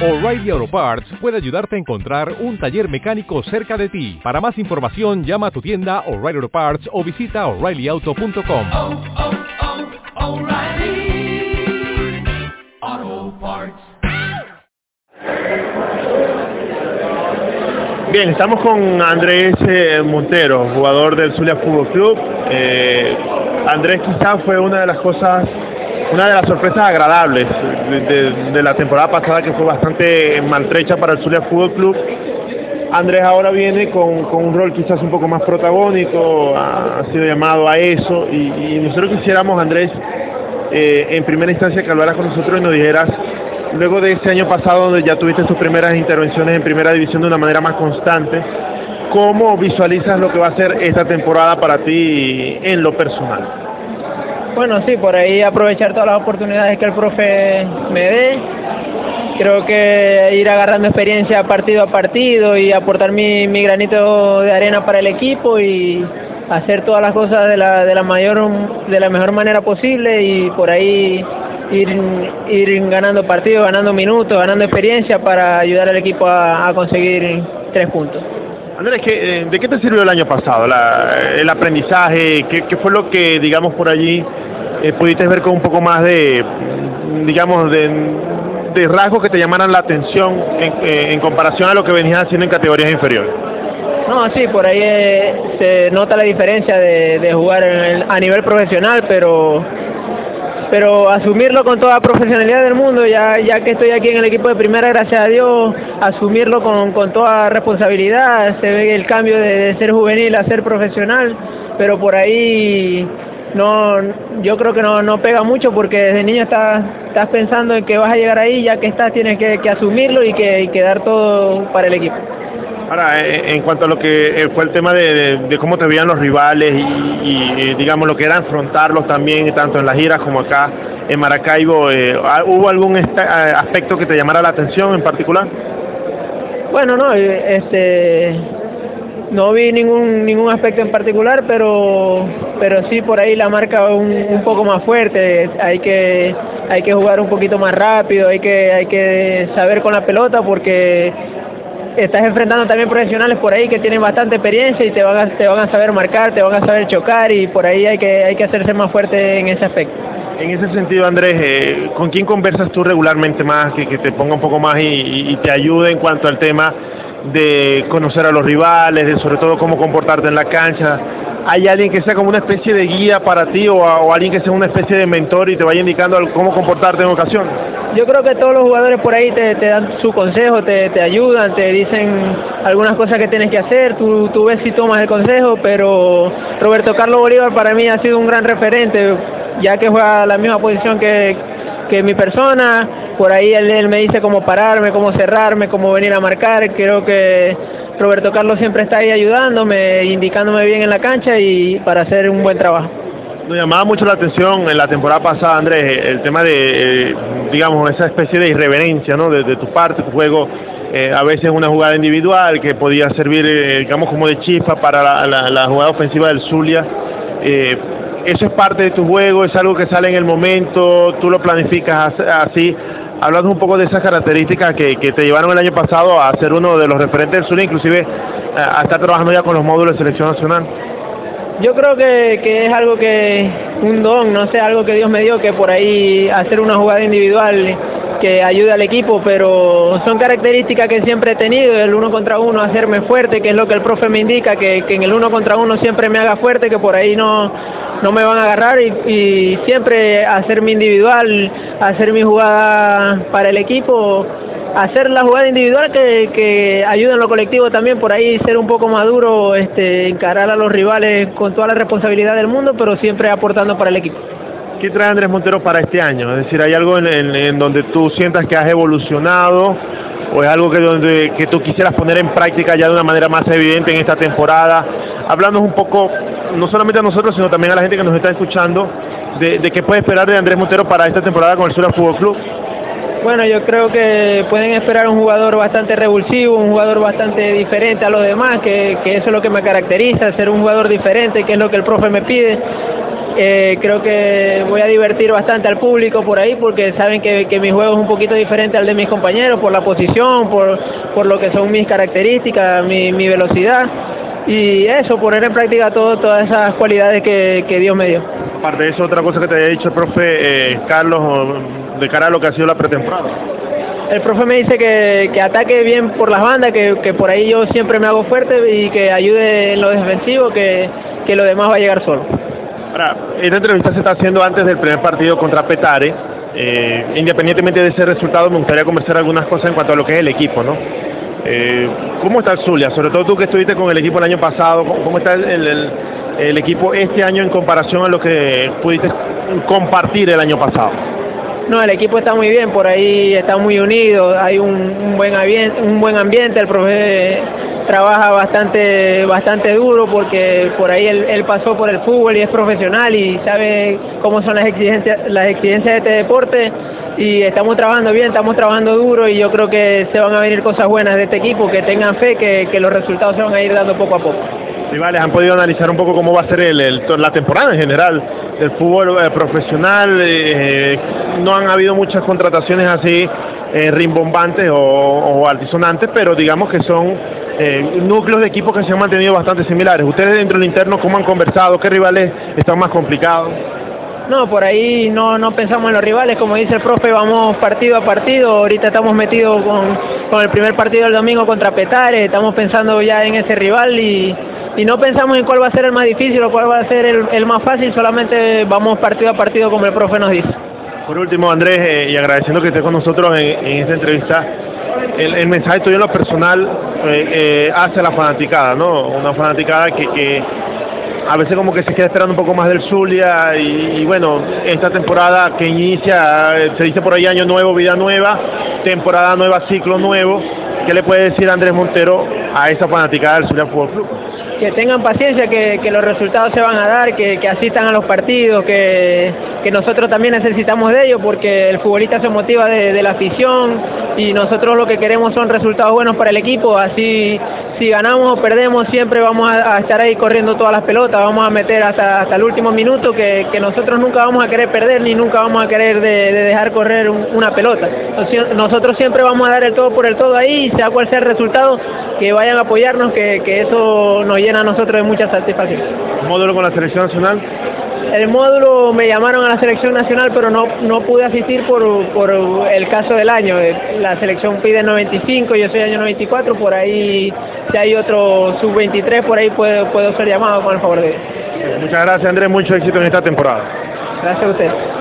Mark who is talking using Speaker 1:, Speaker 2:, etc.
Speaker 1: O'Reilly Auto Parts puede ayudarte a encontrar un taller mecánico cerca de ti. Para más información, llama a tu tienda O'Reilly Auto Parts o visita oreillyauto.com.
Speaker 2: oh, oh, Parts.
Speaker 3: Bien, estamos con Andrés eh, Montero, jugador del Zulia Fútbol Club. Eh, Andrés quizás fue una de las cosas, una de las sorpresas agradables de, la temporada pasada que fue bastante maltrecha para el Zulia Fútbol Club. Andrés ahora viene con, un rol quizás un poco más protagónico, ha, sido llamado a eso y, nosotros quisiéramos, Andrés, eh, en primera instancia que hablaras con nosotros y nos dijeras, luego de ese año pasado donde ya tuviste tus primeras intervenciones en primera división de una manera más constante, ¿cómo visualizas lo que va a ser esta temporada para ti en lo personal?
Speaker 4: Bueno, sí, por ahí aprovechar todas las oportunidades que el profe me dé. Creo que ir agarrando experiencia partido a partido y aportar mi, mi granito de arena para el equipo y hacer todas las cosas de la, de la mayor de la mejor manera posible y por ahí ir, ir ganando partidos, ganando minutos, ganando experiencia para ayudar al equipo a, a conseguir tres puntos.
Speaker 3: Andrés, ¿qué, eh, ¿de qué te sirvió el año pasado? El aprendizaje, ¿qué, fue lo que, digamos, por allí eh, pudiste ver con un poco más de, digamos, de, rasgos que te llamaran la atención en, eh, en comparación a lo que venías haciendo en categorías inferiores?
Speaker 4: No, sí, por ahí se nota la diferencia de, jugar a nivel profesional, pero pero asumirlo con toda profesionalidad del mundo, ya, ya que estoy aquí en el equipo de primera, gracias a Dios, asumirlo con, con toda responsabilidad, se ve el cambio de, ser juvenil a ser profesional, pero por ahí no, yo creo que no, no pega mucho porque desde niño estás, estás pensando en que vas a llegar ahí, ya que estás tienes que, que asumirlo y que, y que dar todo para el equipo.
Speaker 3: Ahora, eh, en cuanto a lo que eh, fue el tema de, cómo te veían los rivales y, eh, digamos lo que era enfrentarlos también, tanto en las giras como acá en Maracaibo, eh, ¿hubo algún eh, aspecto que te llamara la atención en particular?
Speaker 4: Bueno, no, eh, este, no vi ningún ningún aspecto en particular, pero pero sí por ahí la marca un, un poco más fuerte. Hay que hay que jugar un poquito más rápido, hay que hay que saber con la pelota porque estás enfrentando también profesionales por ahí que tienen bastante experiencia y te van a, te van a saber marcar, te van a saber chocar y por ahí hay que hay que hacerse más fuerte en ese aspecto.
Speaker 3: En ese sentido, Andrés, eh, ¿con quién conversas tú regularmente más, que, que te ponga un poco más y, y- te ayude en cuanto al tema de conocer a los rivales, de sobre todo cómo comportarte en la cancha? ¿Hay alguien que sea como una especie de guía para ti o, alguien que sea una especie de mentor y te vaya indicando cómo comportarte en ocasiones?
Speaker 4: Yo creo que todos los jugadores por ahí te, dan su consejo, te, ayudan, te dicen algunas cosas que tienes que hacer, tú, ves si tomas el consejo, pero Roberto Carlos Bolívar para mí ha sido un gran referente, ya que juega la misma posición que, que mi persona, por ahí él me dice cómo pararme, cómo cerrarme, cómo venir a marcar, creo que Roberto Carlos siempre está ahí ayudándome, indicándome bien en la cancha y para hacer un buen trabajo.
Speaker 3: Nos llamaba mucho la atención en la temporada pasada, Andrés, el tema de, eh, digamos, esa especie de irreverencia, ¿no? De, tu parte, tu juego, eh, a veces una jugada individual que podía servir, eh, digamos, como de chispa para la, la- jugada ofensiva del Zulia. Eso es parte de tu juego, es algo que sale en el momento, tú lo planificas as- así. Hablando un poco de esas características que, que te llevaron el año pasado a ser uno de los referentes del Zulia, inclusive eh, a estar trabajando ya con los módulos de selección nacional.
Speaker 4: Yo creo que, que es algo que, un don, no sé, algo que Dios me dio, que por ahí hacer una jugada individual que ayude al equipo, pero son características que siempre he tenido, el uno contra uno, hacerme fuerte, que es lo que el profe me indica, que, en el uno contra uno siempre me haga fuerte, que por ahí no, no me van a agarrar y, siempre hacer mi individual, hacer mi jugada para el equipo, hacer la jugada individual que, que ayuda en lo colectivo también, por ahí ser un poco maduro, este, encarar a los rivales con toda la responsabilidad del mundo, pero siempre aportando para el equipo.
Speaker 3: ¿Qué trae Andrés Montero para este año? Es decir, ¿hay algo en, donde tú sientas que has evolucionado o es algo que, donde, que tú quisieras poner en práctica ya de una manera más evidente en esta temporada? Hablando un poco, no solamente a nosotros, sino también a la gente que nos está escuchando, de, de qué puede esperar de Andrés Montero para esta temporada con el Sura Fútbol Club.
Speaker 4: Bueno, yo creo que pueden esperar un jugador bastante revulsivo, un jugador bastante diferente a los demás, que, que eso es lo que me caracteriza, ser un jugador diferente, que es lo que el profe me pide. Eh, creo que voy a divertir bastante al público por ahí porque saben que, que, mi juego es un poquito diferente al de mis compañeros por la posición, por, por lo que son mis características, mi, mi velocidad y eso, poner en práctica todo, todas esas cualidades que, que, Dios me dio.
Speaker 3: Aparte de eso, otra cosa que te había dicho el profe eh, Carlos, de cara a lo que ha sido la pretemporada.
Speaker 4: El profe me dice que, que ataque bien por las bandas, que, que, por ahí yo siempre me hago fuerte y que ayude en lo defensivo, que, que lo demás va a llegar solo.
Speaker 3: Esta entrevista se está haciendo antes del primer partido contra Petare. Eh, independientemente de ese resultado, me gustaría conversar algunas cosas en cuanto a lo que es el equipo, ¿no? Eh, ¿Cómo está el Zulia? Sobre todo tú que estuviste con el equipo el año pasado, ¿cómo está el, equipo este año en comparación a lo que pudiste compartir el año pasado?
Speaker 4: No, el equipo está muy bien, por ahí está muy unido, hay un, buen un buen ambiente, el profe trabaja bastante bastante duro porque por ahí él, pasó por el fútbol y es profesional y sabe cómo son las exigencias las exigencias de este deporte y estamos trabajando bien, estamos trabajando duro y yo creo que se van a venir cosas buenas de este equipo, que tengan fe que, que los resultados se van a ir dando poco a poco.
Speaker 3: Rivales, ¿han podido analizar un poco cómo va a ser el, la temporada en general del fútbol eh, profesional? Eh, no han habido muchas contrataciones así eh, rimbombantes o, o, altisonantes, pero digamos que son núcleos de equipos que se han mantenido bastante similares. ¿Ustedes dentro del interno cómo han conversado? ¿Qué rivales están más complicados?
Speaker 4: No, por ahí no, no pensamos en los rivales, como dice el profe, vamos partido a partido, ahorita estamos metidos con, con el primer partido del domingo contra Petare, estamos pensando ya en ese rival y, y no pensamos en cuál va a ser el más difícil o cuál va a ser el, más fácil, solamente vamos partido a partido como el profe nos dice.
Speaker 3: Por último, Andrés, eh, y agradeciendo que estés con nosotros en, esta entrevista, el, mensaje tuyo en lo personal eh, eh, hacia la fanaticada, ¿no? Una fanaticada que, a veces como que se queda esperando un poco más del Zulia y, y, bueno, esta temporada que inicia, se dice por ahí año nuevo, vida nueva, temporada nueva, ciclo nuevo, ¿qué le puede decir Andrés Montero a esa fanaticada del Zulia Fútbol Club?
Speaker 4: Que tengan paciencia, que, que, los resultados se van a dar, que, que asistan a los partidos, que, que, nosotros también necesitamos de ellos, porque el futbolista se motiva de, de, la afición y nosotros lo que queremos son resultados buenos para el equipo, así si ganamos o perdemos siempre vamos a, estar ahí corriendo todas las pelotas, vamos a meter hasta, hasta el último minuto, que, nosotros nunca vamos a querer perder ni nunca vamos a querer de, de dejar correr un, una pelota. Nosotros siempre vamos a dar el todo por el todo ahí, sea cual sea el resultado, que vayan a apoyarnos, que, que eso nos llena a nosotros de mucha satisfacción.
Speaker 3: ¿Módulo con la selección nacional?
Speaker 4: El módulo me llamaron a la selección nacional, pero no, no pude asistir por, por el caso del año. La selección pide 95, yo soy año 94, por ahí si hay otro sub-23, por ahí puedo, puedo ser llamado con el favor de Dios.
Speaker 3: Muchas gracias Andrés, mucho éxito en esta temporada.
Speaker 4: Gracias a usted.